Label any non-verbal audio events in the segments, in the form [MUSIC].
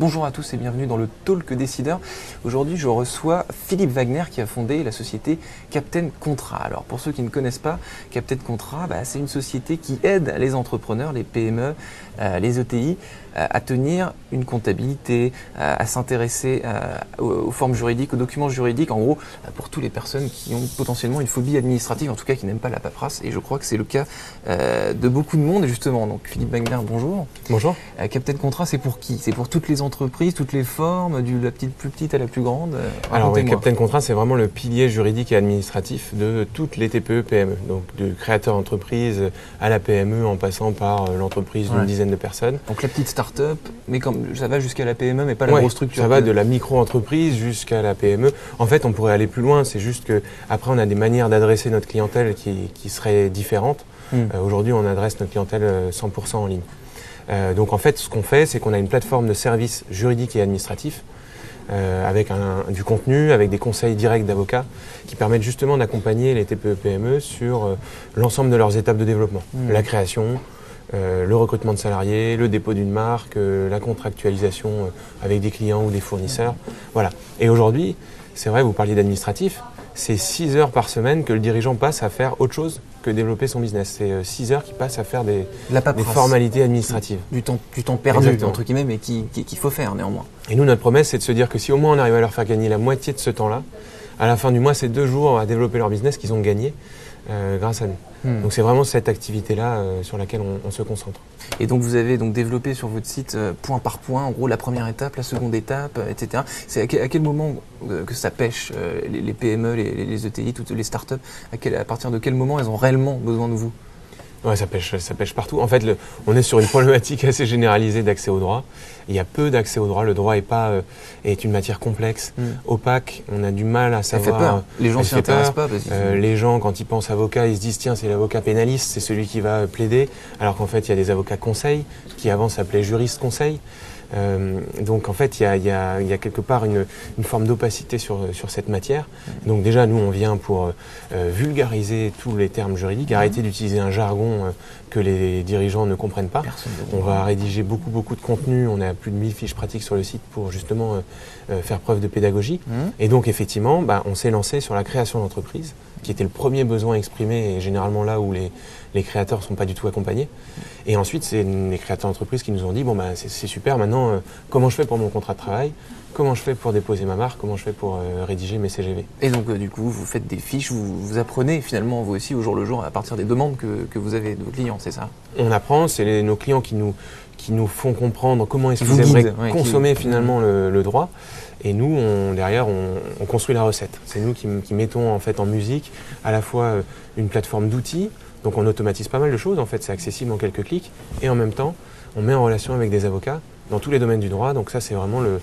Bonjour à tous et bienvenue dans le Talk Décideur. Aujourd'hui, je reçois Philippe Wagner qui a fondé la société Captain Contrat. Alors, pour ceux qui ne connaissent pas, Captain Contrat, bah, c'est une société qui aide les entrepreneurs, les PME, euh, les ETI euh, à tenir une comptabilité, euh, à s'intéresser aux, formes juridiques, aux documents juridiques, en gros, pour toutes les personnes qui ont potentiellement une phobie administrative, en tout cas qui n'aiment pas la paperasse. Et je crois que c'est le cas de beaucoup de monde, justement. Donc, Philippe Wagner, bonjour. Bonjour. Captain Contrat, c'est pour qui? C'est pour toutes les entreprises, toutes les formes, de la petite plus petite à la plus grande Alors, oui, Captain Contrat, c'est vraiment le pilier juridique et administratif de toutes les TPE, PME. Donc, du créateur d'entreprise à la PME en passant par l'entreprise d'une dizaine de personnes. Donc la petite start-up, mais comme ça va jusqu'à la PME, mais pas la grosse structure. Ça va de la micro-entreprise jusqu'à la PME. En fait, on pourrait aller plus loin. C'est juste que après, on a des manières d'adresser notre clientèle qui, qui seraient différentes. Hmm. Euh, aujourd'hui, on adresse notre clientèle 100% euh, en ligne. Euh, donc en fait, ce qu'on fait, c'est qu'on a une plateforme de services juridiques et administratifs euh, avec un, du contenu, avec des conseils directs d'avocats qui permettent justement d'accompagner les TPE-PME sur euh, l'ensemble de leurs étapes de développement. Hmm. La création, euh, le recrutement de salariés, le dépôt d'une marque, la contractualisation avec des clients ou des fournisseurs. Voilà. Et aujourd'hui, c'est vrai, vous parliez d'administratif, c'est 6 heures par semaine que le dirigeant passe à faire autre chose que développer son business. C'est 6 heures qu'il passe à faire des, des, formalités administratives. Du temps, du temps perdu, entre guillemets, mais qu'il qui, faut faire néanmoins. Et nous, notre promesse, c'est de se dire que si au moins on arrive à leur faire gagner la moitié de ce temps-là, à la fin du mois, c'est deux jours à développer leur business qu'ils ont gagné. Euh, grâce à nous. Hmm. Donc c'est vraiment cette activité-là euh, sur laquelle on, se concentre. Et donc vous avez donc développé sur votre site euh, point par point, en gros la première étape, la seconde étape, etc. C'est à, quel moment que ça pêche les, PME, les, ETI, toutes les startups à, à partir de quel moment elles ont réellement besoin de vous? Ouais, ça pêche, ça pêche partout. En fait, le, on est sur une [LAUGHS] problématique assez généralisée d'accès au droit. Il y a peu d'accès au droit. Le droit est pas euh, est une matière complexe, hmm. opaque. On a du mal à savoir. fait peur. Les gens s'y intéressent pas. euh, les gens, quand ils pensent avocat, ils se disent tiens, c'est l'avocat pénaliste, c'est celui qui va plaider. Alors qu'en fait, il y a des avocats conseils qui avant s'appelaient juristes conseils. Euh, donc en fait, il y a, y, a, y a, quelque part une, une forme d'opacité sur, sur cette matière. Donc déjà, nous, on vient pour euh, vulgariser tous les termes juridiques, arrêter d'utiliser un jargon euh, que les dirigeants ne comprennent pas. On va rédiger beaucoup, beaucoup de contenu. On a plus de 1000 fiches pratiques sur le site pour justement faire preuve de pédagogie. Mmh. Et donc effectivement, bah, on s'est lancé sur la création d'entreprise, qui était le premier besoin exprimé et généralement là où les, les créateurs sont pas du tout accompagnés. Et ensuite, c'est les créateurs d'entreprise qui nous ont dit bon bah c'est super. Maintenant, euh, comment je fais pour mon contrat de travail Comment je fais pour déposer ma marque Comment je fais pour euh, rédiger mes CGV Et donc, euh, du coup, vous faites des fiches, vous, vous apprenez finalement vous aussi au jour le jour à partir des demandes que, que vous avez de vos clients, c'est ça? On apprend, c'est nos clients qui nous qui nous font comprendre comment est-ce qu'ils aimeraient consommer finalement le, le, droit. Et nous, on, derrière, on, on, construit la recette. C'est nous qui, qui, mettons en fait en musique à la fois une plateforme d'outils, donc on automatise pas mal de choses, en fait. C'est accessible en quelques clics, et en même temps on met en relation avec des avocats dans tous les domaines du droit. Donc ça, c'est vraiment euh,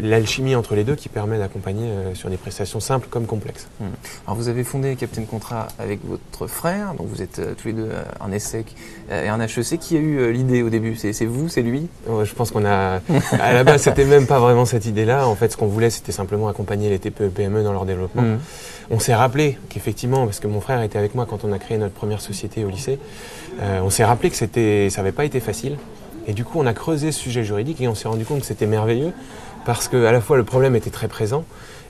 l'alchimie entre les deux qui permet d'accompagner euh, sur des prestations simples comme complexes. Hmm. Alors vous avez fondé Captain Contrat avec votre frère, donc vous êtes euh, tous les deux un ESSEC et un HEC. Qui a eu l'idée au début? C'est vous, c'est lui? Je pense qu'on a... [LAUGHS] à la base, c'était même pas vraiment cette idée-là. En fait, ce qu'on voulait, c'était simplement accompagner les TPE PME dans leur développement. Hmm. On s'est rappelé qu'effectivement, parce que mon frère était avec moi quand on a créé notre première société au lycée, on s'est rappelé que c'était, ça n'avait pas été facile. Et du coup, on a creusé ce sujet juridique et on s'est rendu compte que c'était merveilleux parce que à la fois le problème était très présent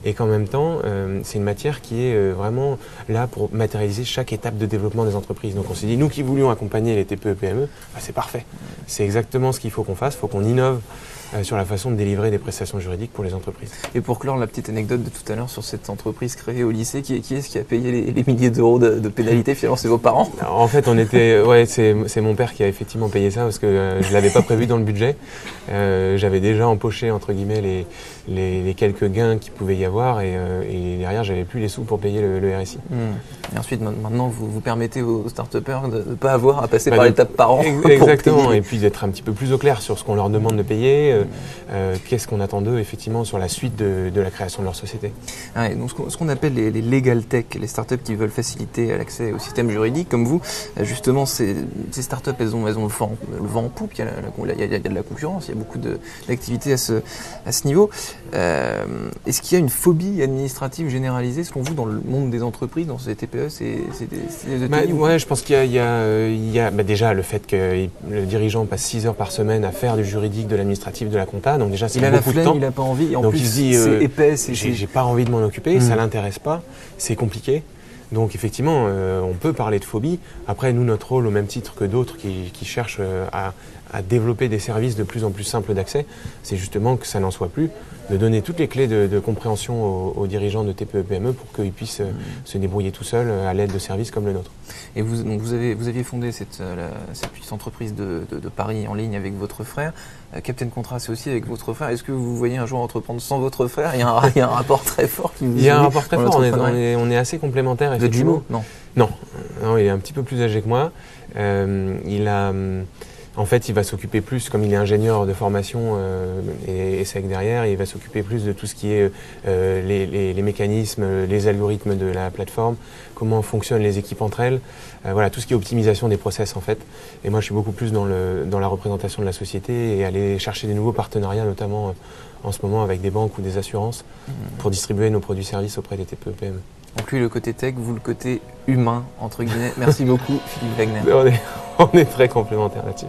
et qu'en même temps, euh, c'est une matière qui est euh, vraiment là pour matérialiser chaque étape de développement des entreprises. Donc on s'est dit, nous qui voulions accompagner les TPE PME, bah, c'est parfait. C'est exactement ce qu'il faut qu'on fasse. Il faut qu'on innove sur la façon de délivrer des prestations juridiques pour les entreprises. Et pour clore la petite anecdote de tout à l'heure sur cette entreprise créée au lycée, qui, qui est-ce qui a payé les, milliers d'euros de, de pénalité Finalement, c'est vos parents? En fait, on était, ouais, c'est, mon père qui a effectivement payé ça parce que euh, je l'avais pas prévu dans le budget. Euh, j'avais déjà empoché entre guillemets les, les, quelques gains qu'il pouvait y avoir et, et derrière, j'avais plus les sous pour payer le, RSI. Hmm. Et ensuite, maintenant, vous, vous permettez aux start de ne pas avoir à passer bah, par l'étape parents. [LAUGHS] Exactement, et puis d'être un petit peu plus au clair sur ce qu'on leur demande de payer. Euh, qu'est-ce qu'on attend d'eux effectivement sur la suite de, la création de leur société. Ah, donc ce qu'on appelle les, legal tech, les startups qui veulent faciliter l'accès au système juridique, comme vous, euh, justement ces, ces startups elles ont, elles ont le, vent, en poupe, il y, a, il, y a, de la concurrence, il y a beaucoup d'activités à ce, à ce niveau. Euh, Est-ce qu'il y a une phobie administrative généralisée, selon vous, dans le monde des entreprises, dans ces TPE, des Bah, ETI, ou- ouais, je pense qu'il y a, il y a, il y a bah, déjà le fait que le dirigeant passe 6 heures par semaine à faire du juridique, de l'administratif, de la compta, donc déjà c'est Il a la beaucoup de flemme, temps. il n'a pas envie, et en Donc plus il se dit, c'est euh, épais, c'est J'ai c'est- j'ai pas envie de m'en occuper, ça l'intéresse pas, c'est compliqué. Donc effectivement, euh, on peut parler de phobie. Après, nous, notre rôle, au même titre que d'autres qui, qui cherchent euh, à, à développer des services de plus en plus simples d'accès, c'est justement que ça n'en soit plus, de donner toutes les clés de, de compréhension aux, aux dirigeants de TPE-PME pour qu'ils puissent euh, se débrouiller tout seuls euh, à l'aide de services comme le nôtre. Et vous, donc vous, avez, vous aviez fondé cette, euh, la- cette petite entreprise de, de- de Paris en ligne avec votre frère. Euh, Captain Contrat, c'est aussi avec votre frère. Est-ce que vous voyez un jour entreprendre sans votre frère? Il y, a un, il y a un rapport très fort qui vous Il y a un rapport très fort, on est, on est- on est assez complémentaires. Vous êtes effectivement. jumeaux Non. Non, non, il est un petit peu plus âgé que moi. Euh, il a, hum, en fait, il va s'occuper plus, comme il est ingénieur de formation euh, et, et SEC derrière, il va s'occuper plus de tout ce qui est euh, les, les- les mécanismes, les algorithmes de la plateforme, comment fonctionnent les équipes entre elles, euh, voilà, tout ce qui est optimisation des process en fait. Et moi, je suis beaucoup plus dans, le, dans la représentation de la société et aller chercher des nouveaux partenariats, notamment euh, en ce moment avec des banques ou des assurances, pour distribuer nos produits-services auprès des TPE-PME. Donc lui, le côté tech, vous, le côté humain, entre guillemets. Merci beaucoup, Philippe Wagner. On est, on est très complémentaires là-dessus.